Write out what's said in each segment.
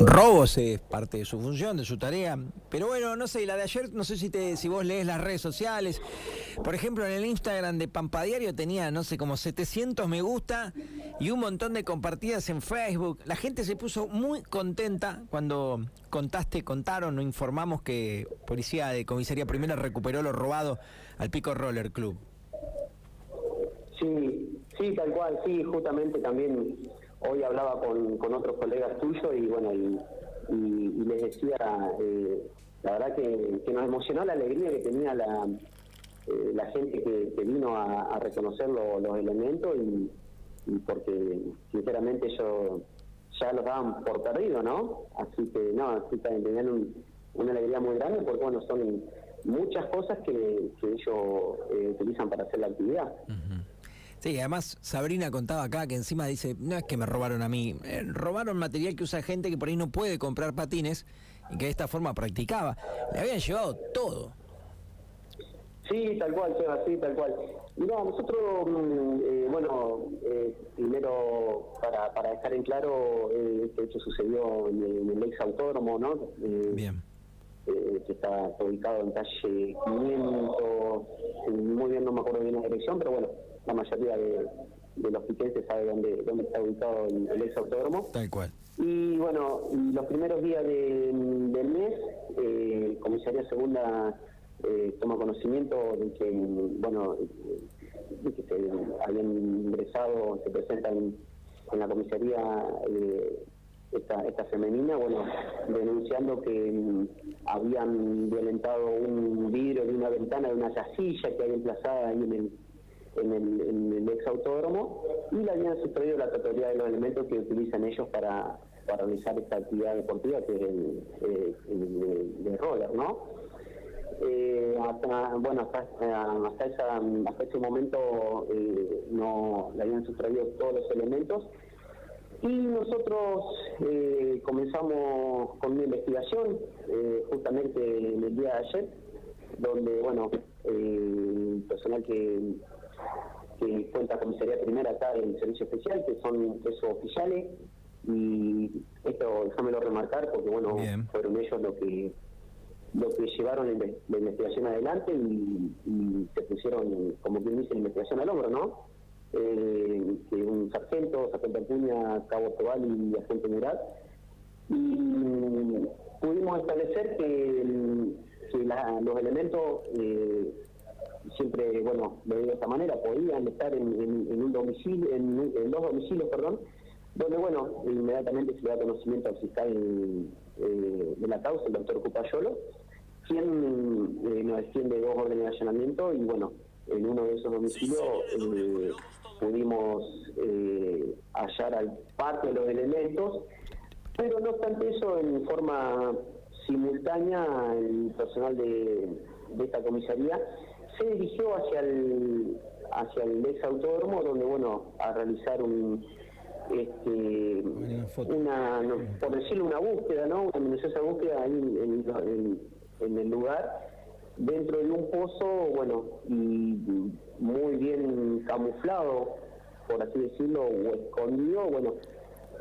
robos es parte de su función, de su tarea. Pero bueno, no sé, la de ayer, no sé si te, si vos lees las redes sociales. Por ejemplo, en el Instagram de Pampa Diario tenía, no sé, como 700 me gusta y un montón de compartidas en Facebook. La gente se puso muy contenta cuando contaste, contaron o informamos que Policía de Comisaría Primera recuperó lo robado al Pico Roller Club. Sí, sí, tal cual, sí, justamente también hoy hablaba con, con otros colegas tuyos y bueno, y, les decía, eh, la verdad que, nos emocionó la alegría que tenía la, eh, la gente que, vino a, reconocer los elementos y, porque sinceramente ellos ya los daban por perdido, ¿no? Así que no, así que tenían una alegría muy grande porque bueno, son muchas cosas que, ellos eh, utilizan para hacer la actividad. Sí, además Sabrina contaba acá que encima dice, no es que me robaron a mí, eh, robaron material que usa gente que por ahí no puede comprar patines y que de esta forma practicaba. Le habían llevado todo. Sí, tal cual, Seba, sí, tal cual. No, nosotros, mm, eh, bueno, eh, primero para, para dejar en claro, este hecho sucedió en, el ex autódromo, ¿no? Bien. que está ubicado en calle 500, muy bien, no me acuerdo bien la dirección, pero bueno, la mayoría de, los piquenses sabe dónde, dónde está ubicado el, ex autódromo. Tal cual. Y bueno, los primeros días del mes, eh, Comisaría Segunda eh, toma conocimiento de que, bueno, de que se habían ingresado, se presentan en la comisaría eh, esta, esta femenina, bueno, denunciando que mm, habían violentado un vidrio de una ventana de una casilla que hay emplazada ahí en el en el, en el ex autódromo y le habían sustraído la totalidad de los elementos que utilizan ellos para, para realizar esta actividad deportiva que es el, eh, de, roller, ¿no? Eh, hasta, bueno, hasta, esa, hasta ese momento eh, no le habían sustraído todos los elementos y nosotros eh, comenzamos con una investigación justamente en el día de ayer, donde, bueno, el personal que que cuenta comisaría primera acá en servicio especial, que son esos oficiales, y esto déjamelo remarcar porque bueno, fueron ellos los que lo que llevaron la, investigación adelante y, se pusieron, como quien dice, la investigación al hombro, ¿no? Eh, que un sargento, sargento Acuña, cabo Tobal y agente Murat, y pudimos establecer que, los elementos eh, siempre, bueno, lo digo de esta manera, podían estar en, un domicilio, en, dos domicilios, perdón, donde, bueno, inmediatamente se le da conocimiento al fiscal eh, de la causa, el doctor Cupayolo, quien eh, nos extiende dos órdenes de allanamiento y, bueno, en uno de esos domicilios eh, pudimos hallar al parte de los elementos, pero no obstante eso, en forma simultánea, el personal de, de esta comisaría se dirigió hacia el hacia el ex autódromo donde bueno a realizar un este una por decirlo una búsqueda no una minuciosa búsqueda ahí en, en, el lugar dentro de un pozo bueno y muy bien camuflado por así decirlo o escondido. Bueno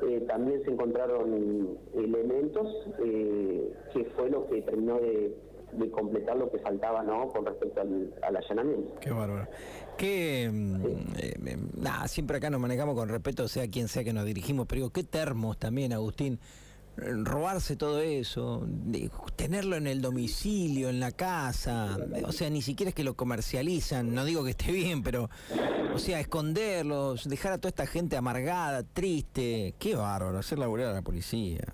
eh, también se encontraron elementos eh, que fue lo que terminó de de completar lo que faltaba no con respecto al, allanamiento. Qué bárbaro. Que mm, eh, nada, siempre acá nos manejamos con respeto, sea quien sea que nos dirigimos, pero digo, qué termos también, Agustín. Robarse todo eso, tenerlo en el domicilio, en la casa, o sea, ni siquiera es que lo comercializan, no digo que esté bien, pero, o sea, esconderlos, dejar a toda esta gente amargada, triste, qué bárbaro, hacer laburar a la policía.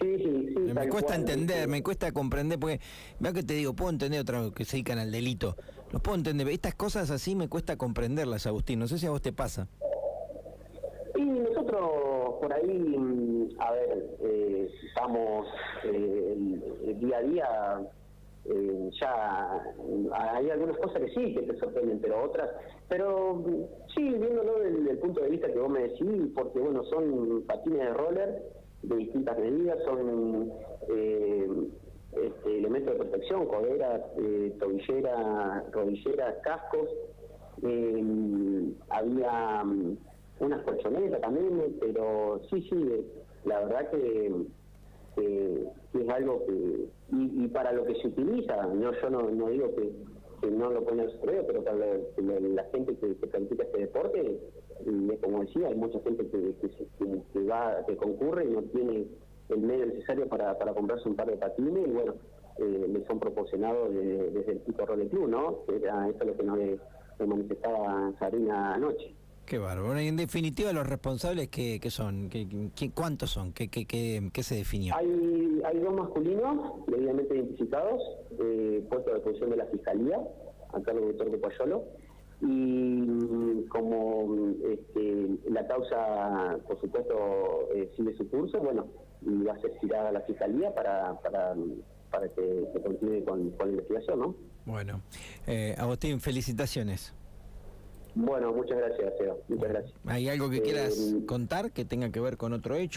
Sí, sí, sí. Me cuesta entender, me cuesta comprender, porque, veo que te digo, puedo entender otra que se dedican al delito. Los puedo entender. Estas cosas así me cuesta comprenderlas, Agustín. No sé si a vos te pasa. Y nosotros por ahí, mm, a ver, eh, estamos eh, el, día a día, eh, ya hay algunas cosas que sí que te sorprenden, pero otras, pero mm, sí, viéndolo desde el punto de vista que vos me decís, porque bueno, son patines de roller de distintas medidas, son eh, este, elementos de protección, coderas, eh, tobilleras, rodilleras, cascos. Eh, había mm, unas colchonetas también, pero sí, sí, la verdad que, es algo que, y, para lo que se utiliza, no yo no, no digo que, no lo pone al pero para la, gente que, practica este deporte, y como decía, hay mucha gente que, que, va, que concurre y no tiene el medio necesario para, para comprarse un par de patines y bueno, eh, le son proporcionados desde el tipo Role Club, ¿no? Que era eso lo que nos, manifestaba Sarina anoche. Qué bárbaro. Y en definitiva, los responsables, ¿qué, qué son? ¿Qué, cuántos son? ¿Qué, qué, qué, se definió? Hay, hay dos masculinos debidamente identificados, eh, puestos de posición de la Fiscalía, acá el doctor de Payolo, y como este, la causa, por supuesto, eh, sigue su curso, bueno, y va a ser girada a la Fiscalía para, para, para que se continúe con, con la investigación, ¿no? Bueno, eh, Agustín, felicitaciones. Bueno, muchas gracias, Seba. Muchas gracias. ¿Hay algo que quieras eh, contar que tenga que ver con otro hecho?